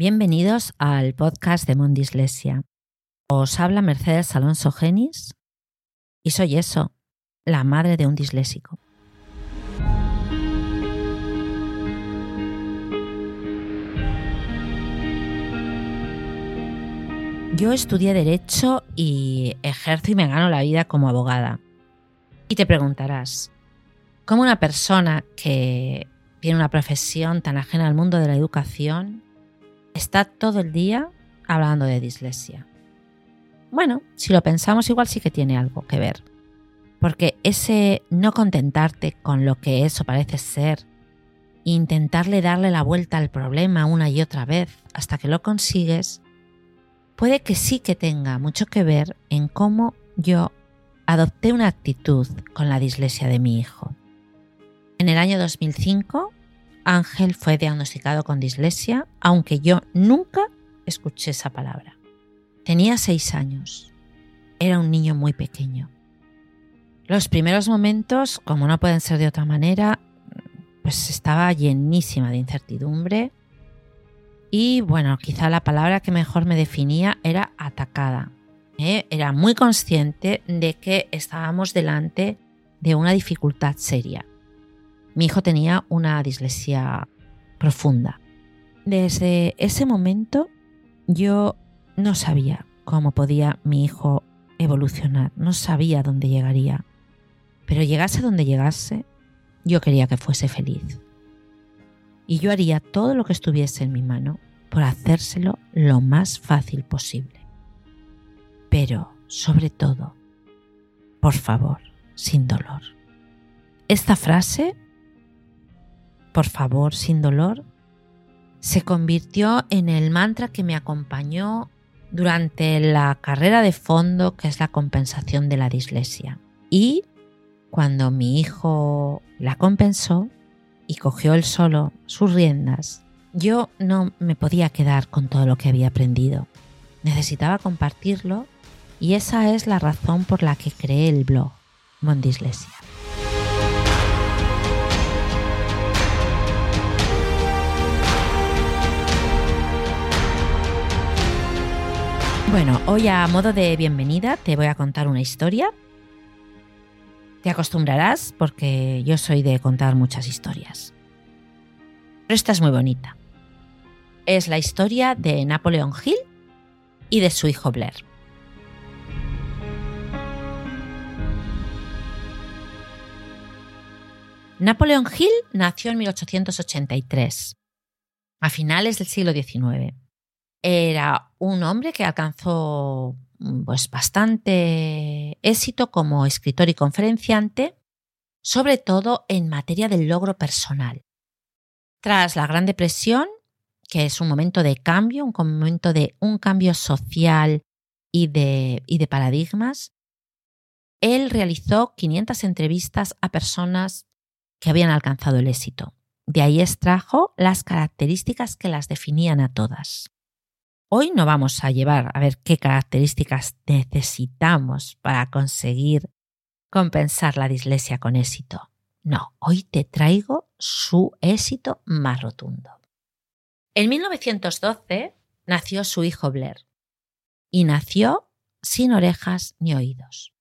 Bienvenidos al podcast de Mondislesia. Os habla Mercedes Alonso Genis y soy eso, la madre de un disléxico. Yo estudié Derecho y ejerzo y me gano la vida como abogada. Y te preguntarás, ¿cómo una persona que tiene una profesión tan ajena al mundo de la educación está todo el día hablando de dislexia? Bueno, si lo pensamos igual sí que tiene algo que ver. Porque ese no contentarte con lo que eso parece ser, intentarle darle la vuelta al problema una y otra vez hasta que lo consigues, puede que sí que tenga mucho que ver en cómo yo adopté una actitud con la dislexia de mi hijo. En el año 2005, Ángel fue diagnosticado con dislexia, aunque yo nunca escuché esa palabra. Tenía seis años. Era un niño muy pequeño. Los primeros momentos, como no pueden ser de otra manera, pues estaba llenísima de incertidumbre y bueno, quizá la palabra que mejor me definía era atacada. ¿eh? Era muy consciente de que estábamos delante de una dificultad seria. Mi hijo tenía una dislexia profunda. Desde ese momento yo no sabía cómo podía mi hijo evolucionar, no sabía dónde llegaría. Pero llegase donde llegase, yo quería que fuese feliz y yo haría todo lo que estuviese en mi mano por hacérselo lo más fácil posible. Pero, sobre todo, por favor, sin dolor. Esta frase, por favor, sin dolor, se convirtió en el mantra que me acompañó durante la carrera de fondo que es la compensación de la dislexia. Y cuando mi hijo la compensó, y cogió él solo sus riendas, yo no me podía quedar con todo lo que había aprendido. Necesitaba compartirlo y esa es la razón por la que creé el blog Mondislesia. Bueno, hoy a modo de bienvenida te voy a contar una historia te acostumbrarás porque yo soy de contar muchas historias. Pero esta es muy bonita. Es la historia de Napoleón Hill y de su hijo Blair. Napoleón Hill nació en 1883, a finales del siglo XIX. Era un hombre que alcanzó Mm, pues bastante éxito como escritor y conferenciante, sobre todo en materia del logro personal. Tras la Gran Depresión, que es un momento de cambio, un momento de un cambio social y de, y de paradigmas, él realizó 500 entrevistas a personas que habían alcanzado el éxito. De ahí extrajo las características que las definían a todas. Hoy no vamos a llevar a ver qué características necesitamos para conseguir compensar la dislexia con éxito. No, hoy te traigo su éxito más rotundo. En 1912 nació su hijo Blair y nació sin orejas ni oídos.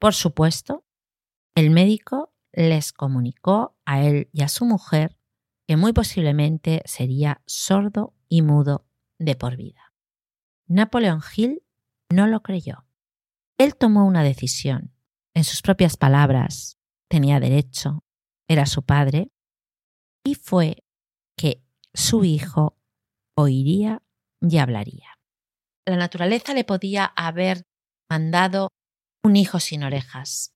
Por supuesto, el médico les comunicó a él y a su mujer que muy posiblemente sería sordo y mudo de por vida. Napoleón Hill no lo creyó. Él tomó una decisión. En sus propias palabras, tenía derecho, era su padre, y fue que su hijo oiría y hablaría. La naturaleza le podía haber mandado un hijo sin orejas,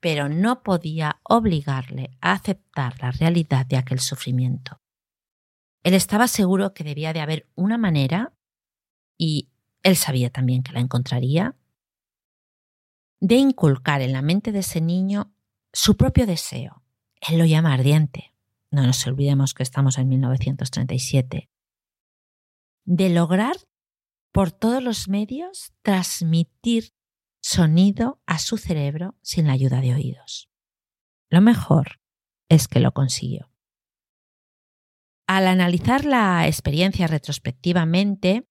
pero no podía obligarle a aceptar la realidad de aquel sufrimiento. Él estaba seguro que debía de haber una manera, y él sabía también que la encontraría, de inculcar en la mente de ese niño su propio deseo. Él lo llama ardiente. No nos olvidemos que estamos en 1937. De lograr por todos los medios transmitir sonido a su cerebro sin la ayuda de oídos. Lo mejor es que lo consiguió. Al analizar la experiencia retrospectivamente,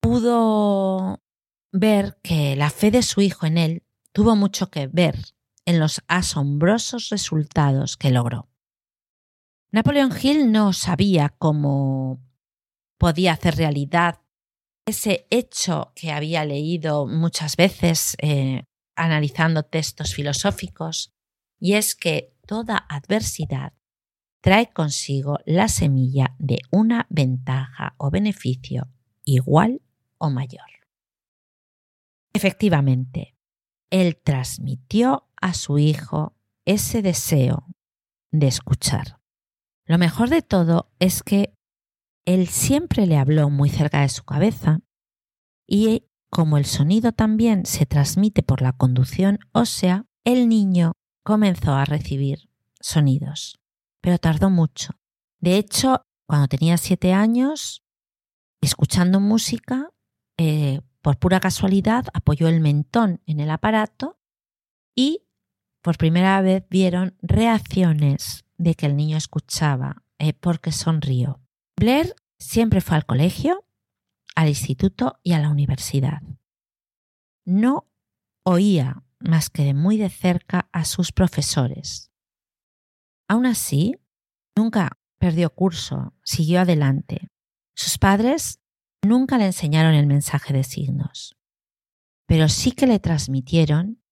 pudo ver que la fe de su hijo en él tuvo mucho que ver en los asombrosos resultados que logró. Napoleon Hill no sabía cómo podía hacer realidad ese hecho que había leído muchas veces eh, analizando textos filosóficos, y es que toda adversidad trae consigo la semilla de una ventaja o beneficio igual o mayor. Efectivamente, él transmitió a su hijo ese deseo de escuchar. Lo mejor de todo es que él siempre le habló muy cerca de su cabeza y como el sonido también se transmite por la conducción ósea, el niño comenzó a recibir sonidos, pero tardó mucho. De hecho, cuando tenía siete años, escuchando música, eh, por pura casualidad apoyó el mentón en el aparato y por primera vez vieron reacciones de que el niño escuchaba eh, porque sonrió. Blair siempre fue al colegio, al instituto y a la universidad. No oía más que de muy de cerca a sus profesores. Aún así, nunca perdió curso, siguió adelante. Sus padres nunca le enseñaron el mensaje de signos, pero sí que le transmitieron,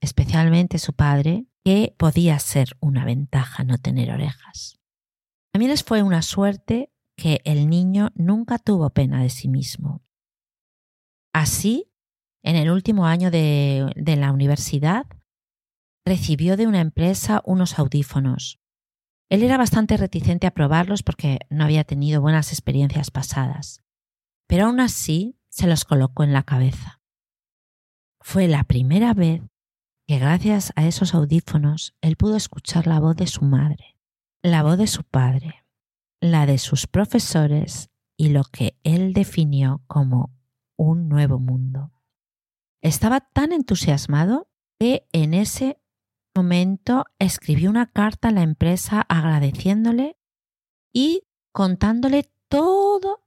especialmente su padre, que podía ser una ventaja no tener orejas. También les fue una suerte que el niño nunca tuvo pena de sí mismo. Así, en el último año de, de la universidad, recibió de una empresa unos audífonos. Él era bastante reticente a probarlos porque no había tenido buenas experiencias pasadas, pero aún así se los colocó en la cabeza. Fue la primera vez que gracias a esos audífonos él pudo escuchar la voz de su madre, la voz de su padre, la de sus profesores y lo que él definió como un nuevo mundo. Estaba tan entusiasmado que en ese momento escribió una carta a la empresa agradeciéndole y contándole todo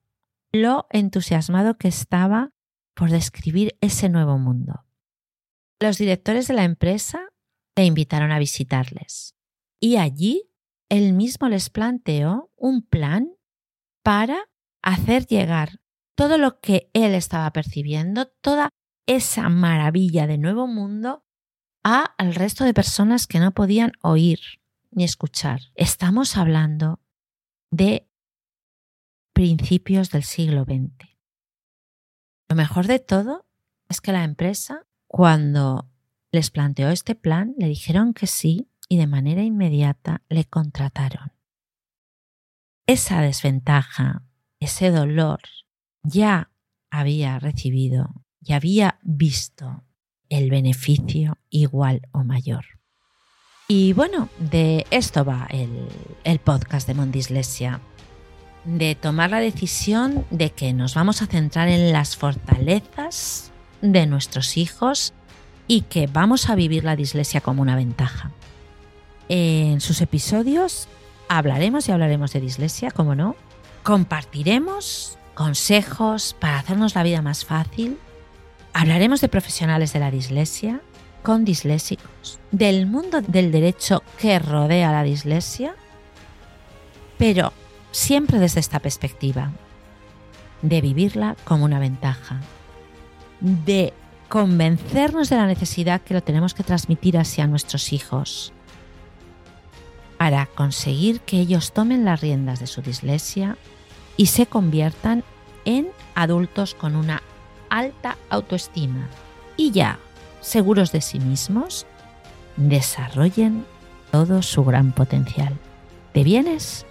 lo entusiasmado que estaba por describir ese nuevo mundo. Los directores de la empresa le invitaron a visitarles y allí él mismo les planteó un plan para hacer llegar todo lo que él estaba percibiendo, toda esa maravilla de nuevo mundo, al resto de personas que no podían oír ni escuchar. Estamos hablando de principios del siglo XX. Lo mejor de todo es que la empresa, cuando les planteó este plan, le dijeron que sí y de manera inmediata le contrataron. Esa desventaja, ese dolor, ya había recibido y había visto el beneficio igual o mayor. Y bueno, de esto va el, podcast de Mondislesia, de tomar la decisión de que nos vamos a centrar en las fortalezas de nuestros hijos y que vamos a vivir la dislexia como una ventaja. En sus episodios hablaremos y hablaremos de dislexia, como no. Compartiremos consejos para hacernos la vida más fácil. Hablaremos de profesionales de la dislexia con disléxicos, del mundo del derecho que rodea la dislexia, pero siempre desde esta perspectiva, de vivirla como una ventaja, de convencernos de la necesidad que lo tenemos que transmitir hacia nuestros hijos, para conseguir que ellos tomen las riendas de su dislexia y se conviertan en adultos con una alta autoestima y ya, seguros de sí mismos, desarrollen todo su gran potencial. ¿Te vienes?